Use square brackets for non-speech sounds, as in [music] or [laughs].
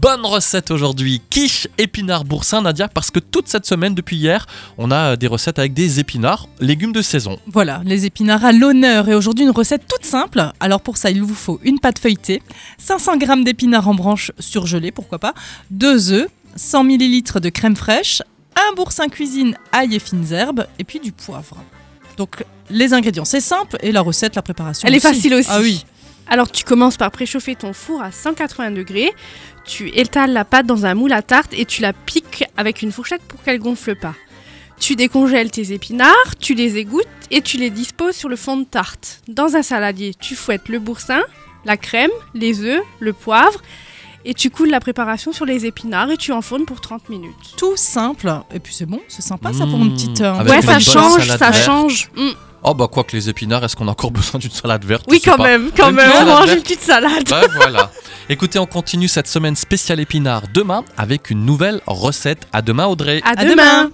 Bonne recette aujourd'hui, quiche épinard boursin Nadia, parce que toute cette semaine depuis hier, on a des recettes avec des épinards, légumes de saison. Voilà, les épinards à l'honneur et aujourd'hui une recette toute simple. Alors pour ça, il vous faut une pâte feuilletée, 500 g d'épinards en branches surgelés, pourquoi pas, 2 œufs, 100 ml de crème fraîche, un boursin cuisine ail et fines herbes et puis du poivre. Donc les ingrédients, c'est simple et la recette, la préparation. Elle est facile aussi. Ah oui. Alors tu commences par préchauffer ton four à 180 degrés, tu étales la pâte dans un moule à tarte et tu la piques avec une fourchette pour qu'elle gonfle pas. Tu décongèles tes épinards, tu les égouttes et tu les disposes sur le fond de tarte. Dans un saladier, tu fouettes le boursin, la crème, les œufs, le poivre et tu coules la préparation sur les épinards et tu enfournes pour 30 minutes. Tout simple. Et puis c'est bon, c'est sympa ça pour une Mmh. petite. euh, ouais, une ça change, salade ça verte. change. Oh bah quoi que les épinards, est-ce qu'on a encore [laughs] besoin d'une salade verte Oui, quand pas. même, quand même, on mange une petite salade. Ouais, voilà. [laughs] Écoutez, on continue cette semaine spéciale épinards demain avec une nouvelle recette. À demain Audrey. À À demain. demain.